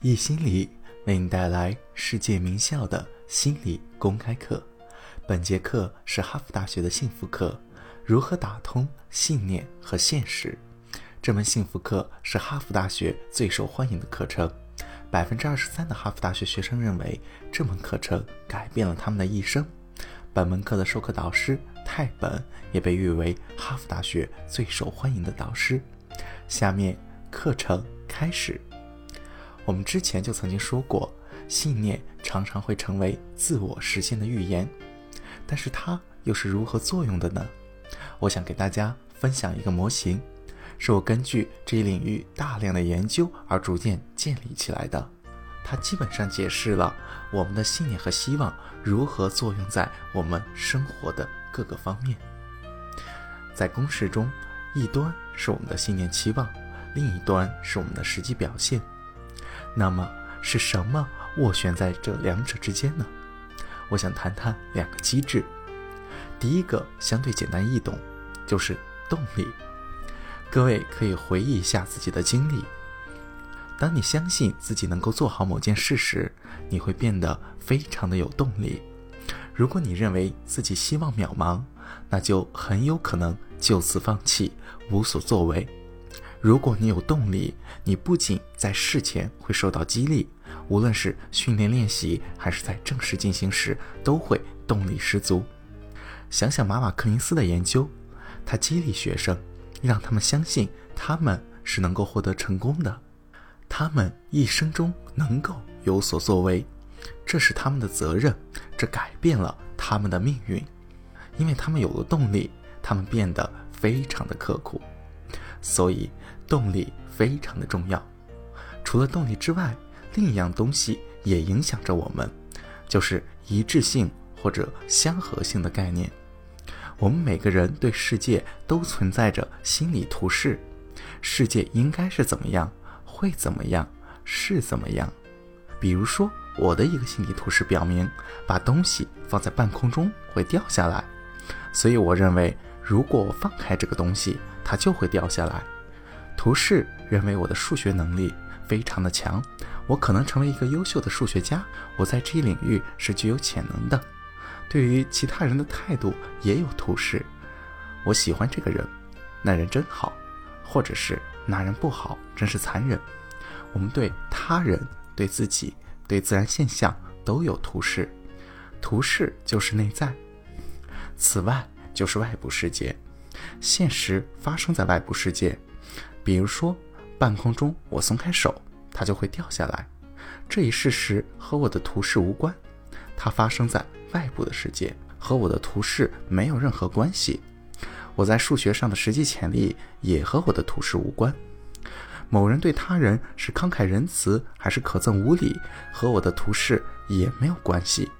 易心理为你带来世界名校的心理公开课。本节课是哈佛大学的幸福课，如何打通信念和现实？这门幸福课是哈佛大学最受欢迎的课程，百分之二十三的哈佛大学学生认为这门课程改变了他们的一生。本门课的授课导师泰本也被誉为哈佛大学最受欢迎的导师。下面课程开始。我们之前就曾经说过，信念常常会成为自我实现的预言，但是它又是如何作用的呢？我想给大家分享一个模型，是我根据这一领域大量的研究而逐渐建立起来的。它基本上解释了我们的信念和希望如何作用在我们生活的各个方面。在公式中，一端是我们的信念期望，另一端是我们的实际表现。那么是什么斡旋在这两者之间呢？我想谈谈两个机制。第一个相对简单易懂，就是动力。各位可以回忆一下自己的经历。当你相信自己能够做好某件事时，你会变得非常的有动力。如果你认为自己希望渺茫，那就很有可能就此放弃，无所作为。如果你有动力，你不仅在事前会受到激励，无论是训练练习还是在正式进行时，都会动力十足。想想马马克林斯的研究，他激励学生，让他们相信他们是能够获得成功的，他们一生中能够有所作为，这是他们的责任，这改变了他们的命运，因为他们有了动力，他们变得非常的刻苦。所以，动力非常的重要。除了动力之外，另一样东西也影响着我们，就是一致性或者相合性的概念。我们每个人对世界都存在着心理图示，世界应该是怎么样，会怎么样，是怎么样。比如说，我的一个心理图示表明，把东西放在半空中会掉下来，所以我认为，如果我放开这个东西，它就会掉下来。图示认为我的数学能力非常的强，我可能成为一个优秀的数学家。我在这一领域是具有潜能的。对于其他人的态度也有图示，我喜欢这个人，那人真好，或者是那人不好，真是残忍。我们对他人、对自己、对自然现象都有图示，图示就是内在，此外就是外部世界。现实发生在外部世界，比如说半空中，我松开手，它就会掉下来。这一事实和我的图示无关，它发生在外部的世界，和我的图示没有任何关系。我在数学上的实际潜力也和我的图示无关。某人对他人是慷慨仁慈还是可憎无礼，和我的图示也没有关系。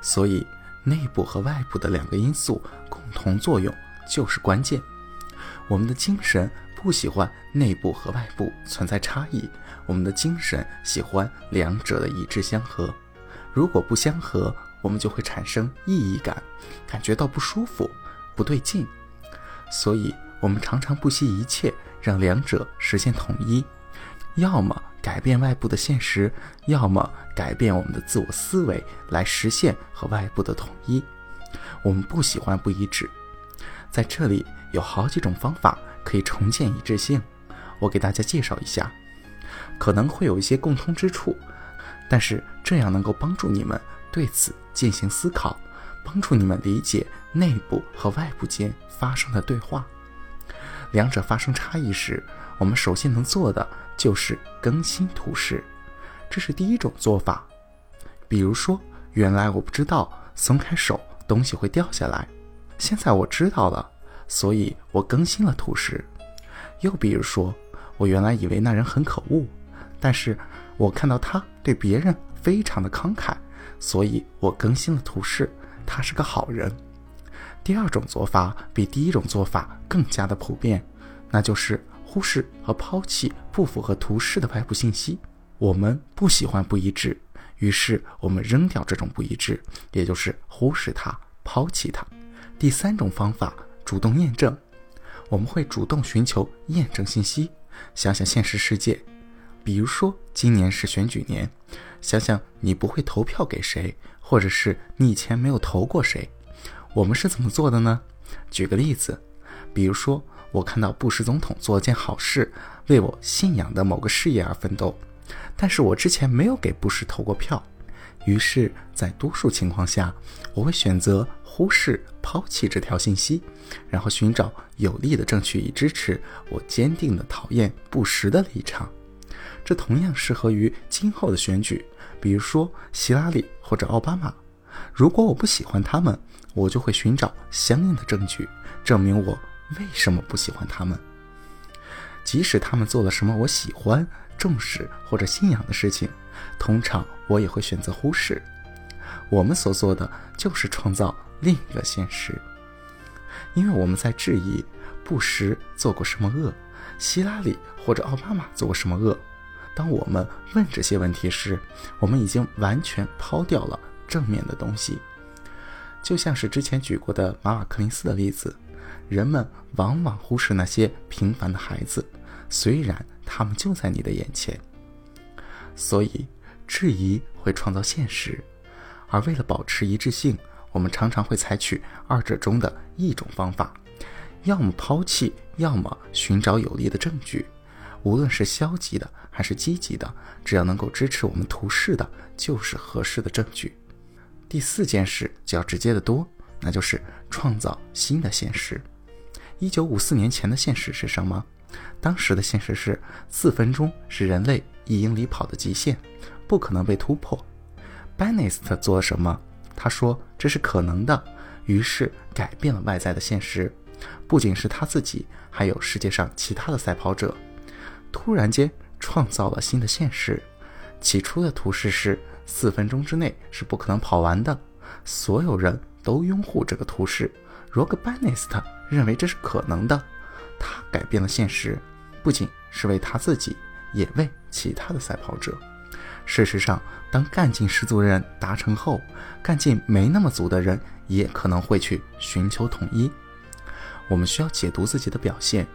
所以，内部和外部的两个因素共同作用。就是关键。我们的精神不喜欢内部和外部存在差异，我们的精神喜欢两者的一致相合。如果不相合，我们就会产生异义感，感觉到不舒服、不对劲。所以，我们常常不惜一切让两者实现统一，要么改变外部的现实，要么改变我们的自我思维来实现和外部的统一。我们不喜欢不一致。在这里有好几种方法可以重建一致性，我给大家介绍一下，可能会有一些共通之处，但是这样能够帮助你们对此进行思考，帮助你们理解内部和外部间发生的对话。两者发生差异时，我们首先能做的就是更新图示，这是第一种做法。比如说，原来我不知道松开手东西会掉下来。现在我知道了，所以我更新了图示。又比如说，我原来以为那人很可恶，但是我看到他对别人非常的慷慨，所以我更新了图示，他是个好人。第二种做法比第一种做法更加的普遍，那就是忽视和抛弃不符合图示的外部信息。我们不喜欢不一致，于是我们扔掉这种不一致，也就是忽视它、抛弃它。第三种方法，主动验证，我们会主动寻求验证信息。想想现实世界，比如说，今年是选举年，想想你不会投票给谁，或者是你以前没有投过谁，我们是怎么做的呢？举个例子，比如说，我看到布什总统做了件好事，为我信仰的某个事业而奋斗，但是我之前没有给布什投过票，于是，在多数情况下，我会选择忽视、抛弃这条信息，然后寻找有力的证据以支持我坚定的讨厌不实的立场。这同样适合于今后的选举，比如说希拉里或者奥巴马。如果我不喜欢他们，我就会寻找相应的证据，证明我为什么不喜欢他们。即使他们做了什么我喜欢、重视或者信仰的事情，通常我也会选择忽视。我们所做的就是创造另一个现实，因为我们在质疑布什做过什么恶，希拉里或者奥巴马做过什么恶。当我们问这些问题时，我们已经完全抛掉了正面的东西。就像是之前举过的马瓦克林斯的例子，人们往往忽视那些平凡的孩子，虽然他们就在你的眼前。所以，质疑会创造现实，而为了保持一致性，我们常常会采取二者中的一种方法：要么抛弃，要么寻找有力的证据。无论是消极的还是积极的，只要能够支持我们图示的，就是合适的证据。第四件事就要直接的多，那就是创造新的现实。一九五四年前的现实是什么？当时的现实是四分钟是人类一英里跑的极限，不可能被突破。班尼斯特做了什么？他说这是可能的，于是改变了外在的现实，不仅是他自己，还有世界上其他的赛跑者，突然间创造了新的现实。起初的图示是。四分钟之内是不可能跑完的。所有人都拥护这个图示。罗格班内斯特认为这是可能的。他改变了现实，不仅是为他自己，也为其他的赛跑者。事实上，当干劲十足的人达成后，干劲没那么足的人也可能会去寻求统一。我们需要解读自己的表现，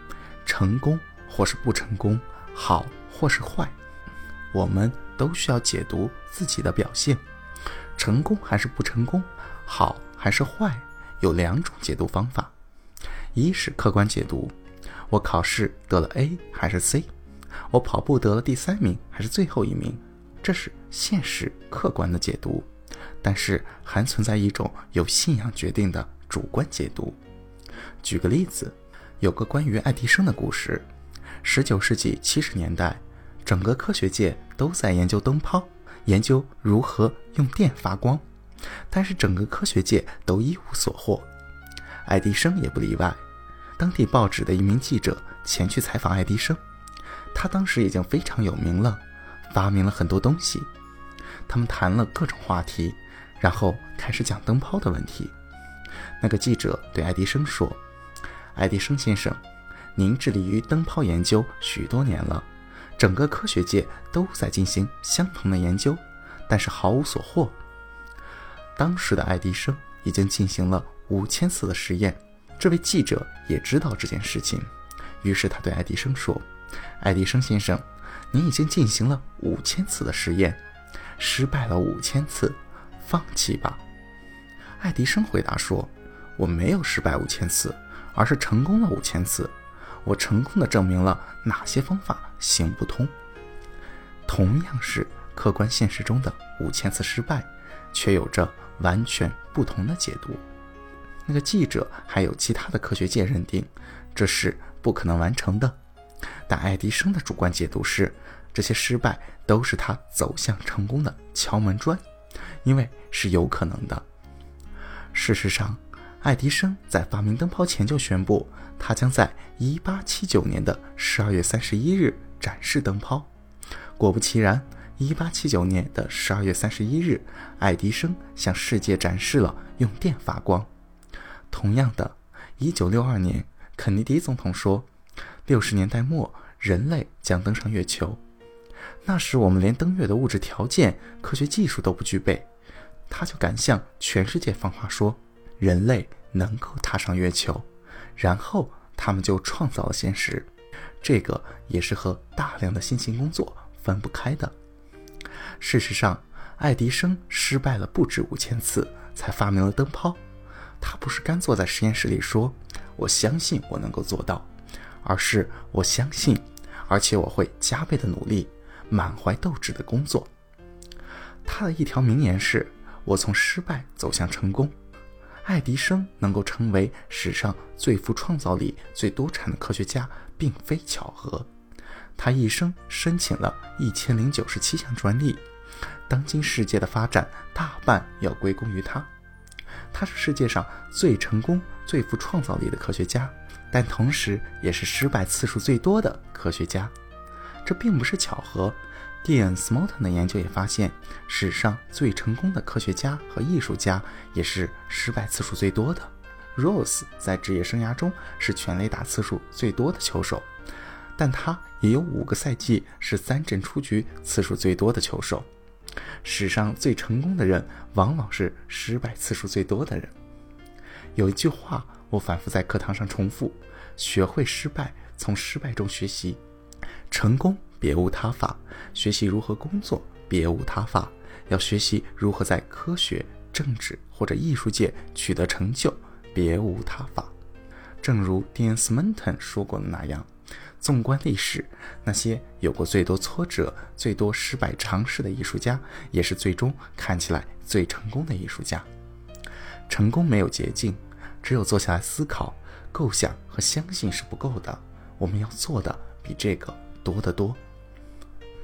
成功或是不成功，好或是坏。我们都需要解读自己的表现，成功还是不成功，好还是坏，有两种解读方法：一是客观解读，我考试得了 A 还是 C，我跑步得了第三名还是最后一名，这是现实客观的解读；但是还存在一种由信仰决定的主观解读。举个例子，有个关于爱迪生的故事，十九世纪七十年代。整个科学界都在研究灯泡，研究如何用电发光，但是整个科学界都一无所获，爱迪生也不例外。当地报纸的一名记者前去采访爱迪生，他当时已经非常有名了，发明了很多东西。他们谈了各种话题，然后开始讲灯泡的问题。那个记者对爱迪生说：“爱迪生先生，您致力于灯泡研究许多年了。”整个科学界都在进行相同的研究，但是毫无所获。当时的爱迪生已经进行了五千次的实验，这位记者也知道这件事情，于是他对爱迪生说：“爱迪生先生，您已经进行了五千次的实验，失败了五千次，放弃吧。”爱迪生回答说：“我没有失败五千次，而是成功了五千次。”我成功的证明了哪些方法行不通。同样是客观现实中的五千次失败，却有着完全不同的解读。那个记者还有其他的科学界认定这是不可能完成的，但爱迪生的主观解读是这些失败都是他走向成功的敲门砖，因为是有可能的。事实上，爱迪生在发明灯泡前就宣布。他将在一八七九年的十二月三十一日展示灯泡。果不其然，一八七九年的十二月三十一日，爱迪生向世界展示了用电发光。同样的，一九六二年，肯尼迪总统说，六十年代末人类将登上月球。那时我们连登月的物质条件、科学技术都不具备，他就敢向全世界放话说，人类能够踏上月球。然后他们就创造了现实，这个也是和大量的辛勤工作分不开的。事实上，爱迪生失败了不止五千次，才发明了灯泡。他不是干坐在实验室里说“我相信我能够做到”，而是我相信，而且我会加倍的努力，满怀斗志的工作。他的一条名言是：“我从失败走向成功。”爱迪生能够成为史上最富创造力、最多产的科学家，并非巧合。他一生申请了一千零九十七项专利，当今世界的发展大半要归功于他。他是世界上最成功、最富创造力的科学家，但同时也是失败次数最多的科学家。这并不是巧合。蒂恩·斯莫特的研究也发现，史上最成功的科学家和艺术家也是失败次数最多的。Rose 在职业生涯中是全垒打次数最多的球手，但他也有五个赛季是三振出局次数最多的球手。史上最成功的人，往往是失败次数最多的人。有一句话，我反复在课堂上重复：学会失败，从失败中学习，成功别无他法。学习如何工作，别无他法。要学习如何在科学、政治或者艺术界取得成就，别无他法。正如 Dean Smenton 说过的那样。纵观历史，那些有过最多挫折、最多失败尝试的艺术家，也是最终看起来最成功的艺术家。成功没有捷径，只有坐下来思考、构想和相信是不够的。我们要做的比这个多得多。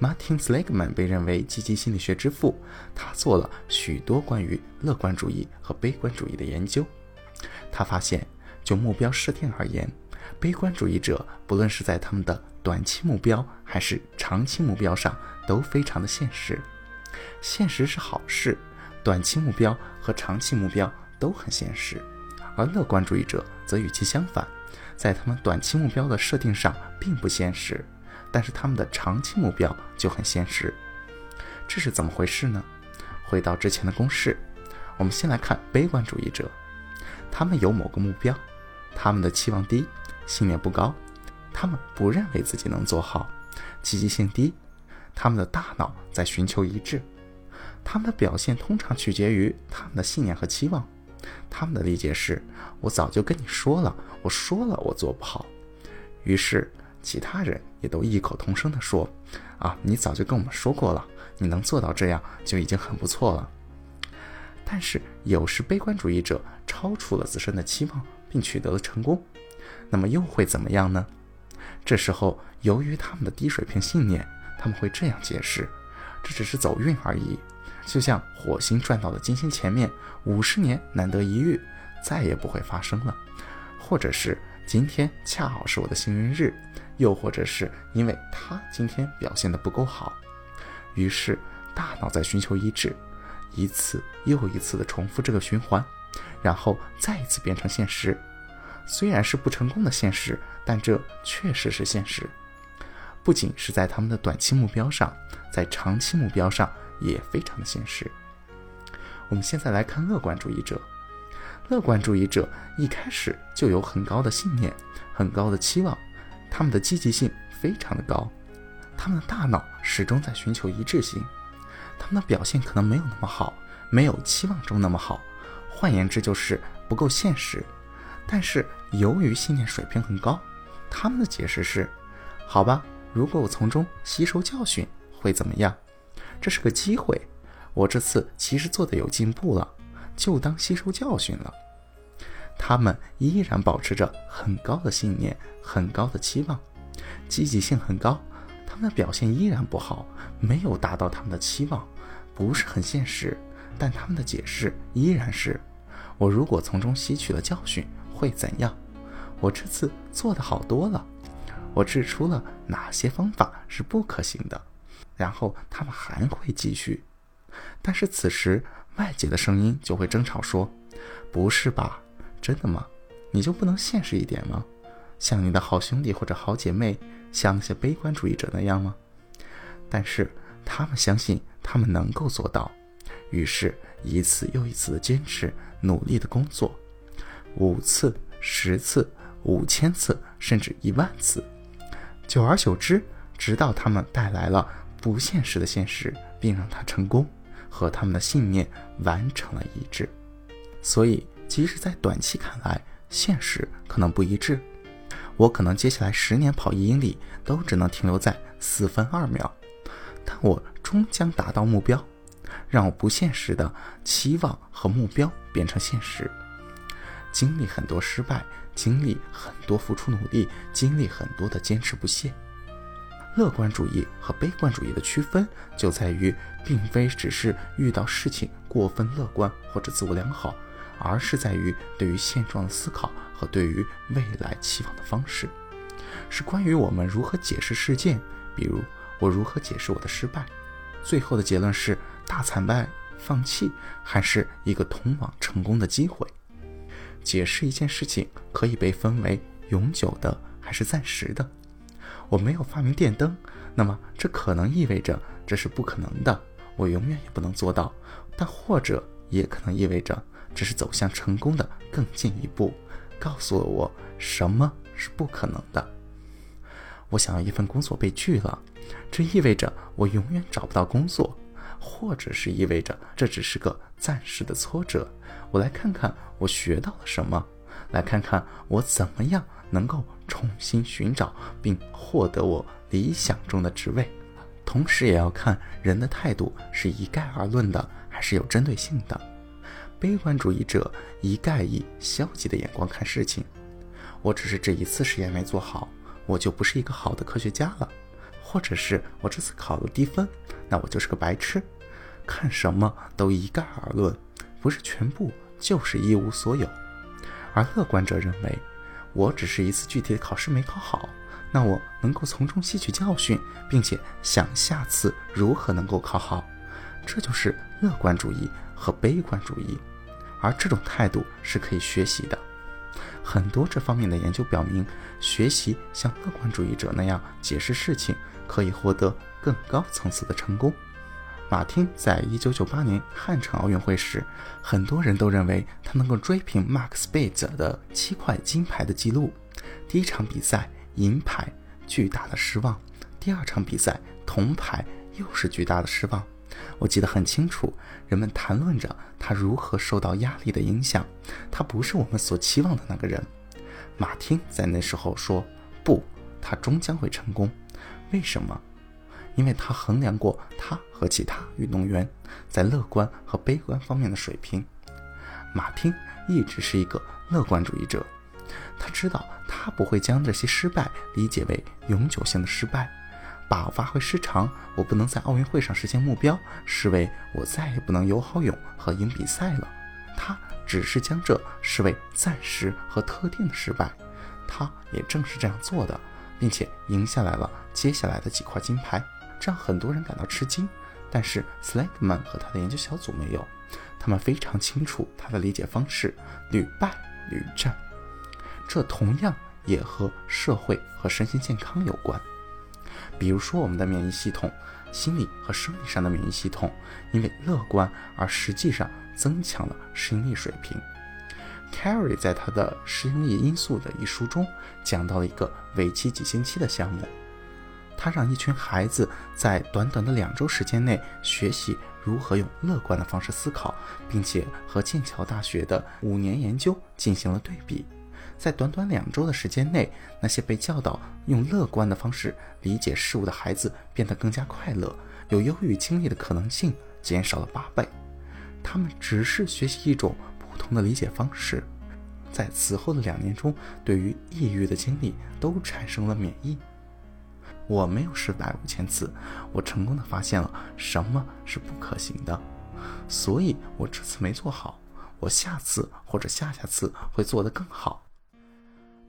Martin Seligman 被认为积极心理学之父，他做了许多关于乐观主义和悲观主义的研究。他发现，就目标设定而言，悲观主义者不论是在他们的短期目标还是长期目标上都非常的现实。现实是好事，短期目标和长期目标都很现实。而乐观主义者则与其相反，在他们短期目标的设定上并不现实，但是他们的长期目标就很现实。这是怎么回事呢？回到之前的公式，我们先来看悲观主义者，他们有某个目标，他们的期望低。信念不高，他们不认为自己能做好，积极性低，他们的大脑在寻求一致，他们的表现通常取决于他们的信念和期望。他们的理解是：我早就跟你说了，我说了我做不好。于是其他人也都异口同声地说：啊，你早就跟我们说过了，你能做到这样就已经很不错了。但是有时悲观主义者超出了自身的期望，并取得了成功。那么又会怎么样呢？这时候，由于他们的低水平信念，他们会这样解释：这只是走运而已，就像火星转到了金星前面，五十年难得一遇，再也不会发生了；或者是今天恰好是我的幸运日，又或者是因为他今天表现的不够好。于是，大脑在寻求一致，一次又一次地重复这个循环，然后再一次变成现实。虽然是不成功的现实，但这确实是现实。不仅是在他们的短期目标上，在长期目标上也非常的现实。我们现在来看乐观主义者。乐观主义者一开始就有很高的信念，很高的期望，他们的积极性非常的高，他们的大脑始终在寻求一致性，他们的表现可能没有那么好，没有期望中那么好，换言之就是不够现实。但是由于信念水平很高，他们的解释是：好吧，如果我从中吸收教训，会怎么样？这是个机会，我这次其实做的有进步了，就当吸收教训了。他们依然保持着很高的信念，很高的期望，积极性很高。他们的表现依然不好，没有达到他们的期望，不是很现实。但他们的解释依然是：我如果从中吸取了教训。会怎样？我这次做的好多了。我指出了哪些方法是不可行的，然后他们还会继续。但是此时外界的声音就会争吵说：“不是吧？真的吗？你就不能现实一点吗？像你的好兄弟或者好姐妹，像那些悲观主义者那样吗？”但是他们相信他们能够做到，于是一次又一次的坚持，努力的工作。五次、十次、五千次，甚至一万次，久而久之，直到他们带来了不现实的现实，并让它成功，和他们的信念完成了一致。所以，即使在短期看来，现实可能不一致，我可能接下来十年跑一英里都只能停留在四分二秒，但我终将达到目标，让我不现实的期望和目标变成现实。经历很多失败，经历很多付出努力，经历很多的坚持不懈。乐观主义和悲观主义的区分就在于，并非只是遇到事情过分乐观或者自我良好，而是在于对于现状的思考和对于未来期望的方式，是关于我们如何解释事件。比如，我如何解释我的失败？最后的结论是大惨败、放弃，还是一个通往成功的机会？解释一件事情可以被分为永久的还是暂时的。我没有发明电灯，那么这可能意味着这是不可能的，我永远也不能做到。但或者也可能意味着这是走向成功的更进一步，告诉了我什么是不可能的。我想要一份工作被拒了，这意味着我永远找不到工作，或者是意味着这只是个暂时的挫折。我来看看我学到了什么，来看看我怎么样能够重新寻找并获得我理想中的职位。同时，也要看人的态度是一概而论的，还是有针对性的。悲观主义者一概以消极的眼光看事情。我只是这一次实验没做好，我就不是一个好的科学家了；或者是我这次考了低分，那我就是个白痴。看什么都一概而论，不是全部。就是一无所有，而乐观者认为，我只是一次具体的考试没考好，那我能够从中吸取教训，并且想下次如何能够考好，这就是乐观主义和悲观主义，而这种态度是可以学习的。很多这方面的研究表明，学习像乐观主义者那样解释事情，可以获得更高层次的成功。马汀在一九九八年汉城奥运会时，很多人都认为他能够追平 Max Spitz 的七块金牌的记录。第一场比赛银牌，巨大的失望；第二场比赛铜牌，又是巨大的失望。我记得很清楚，人们谈论着他如何受到压力的影响。他不是我们所期望的那个人。马汀在那时候说：“不，他终将会成功。为什么？”因为他衡量过他和其他运动员在乐观和悲观方面的水平，马汀一直是一个乐观主义者。他知道他不会将这些失败理解为永久性的失败，把发挥失常，我不能在奥运会上实现目标，视为我再也不能游好泳和赢比赛了。他只是将这视为暂时和特定的失败。他也正是这样做的，并且赢下来了接下来的几块金牌。让很多人感到吃惊，但是 Slackman 和他的研究小组没有，他们非常清楚他的理解方式，屡败屡战。这同样也和社会和身心健康有关。比如说，我们的免疫系统，心理和生理上的免疫系统，因为乐观而实际上增强了适应力水平。Carey 在他的《适应力因素》的一书中讲到了一个为期几星期的项目。他让一群孩子在短短的两周时间内学习如何用乐观的方式思考，并且和剑桥大学的五年研究进行了对比。在短短两周的时间内，那些被教导用乐观的方式理解事物的孩子变得更加快乐，有忧郁经历的可能性减少了八倍。他们只是学习一种不同的理解方式，在此后的两年中，对于抑郁的经历都产生了免疫。我没有失败五千次，我成功的发现了什么是不可行的，所以我这次没做好，我下次或者下下次会做得更好。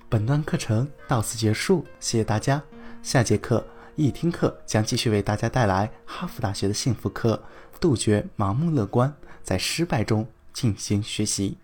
本段课程到此结束，谢谢大家。下节课易听课将继续为大家带来哈佛大学的幸福课，杜绝盲目乐观，在失败中进行学习。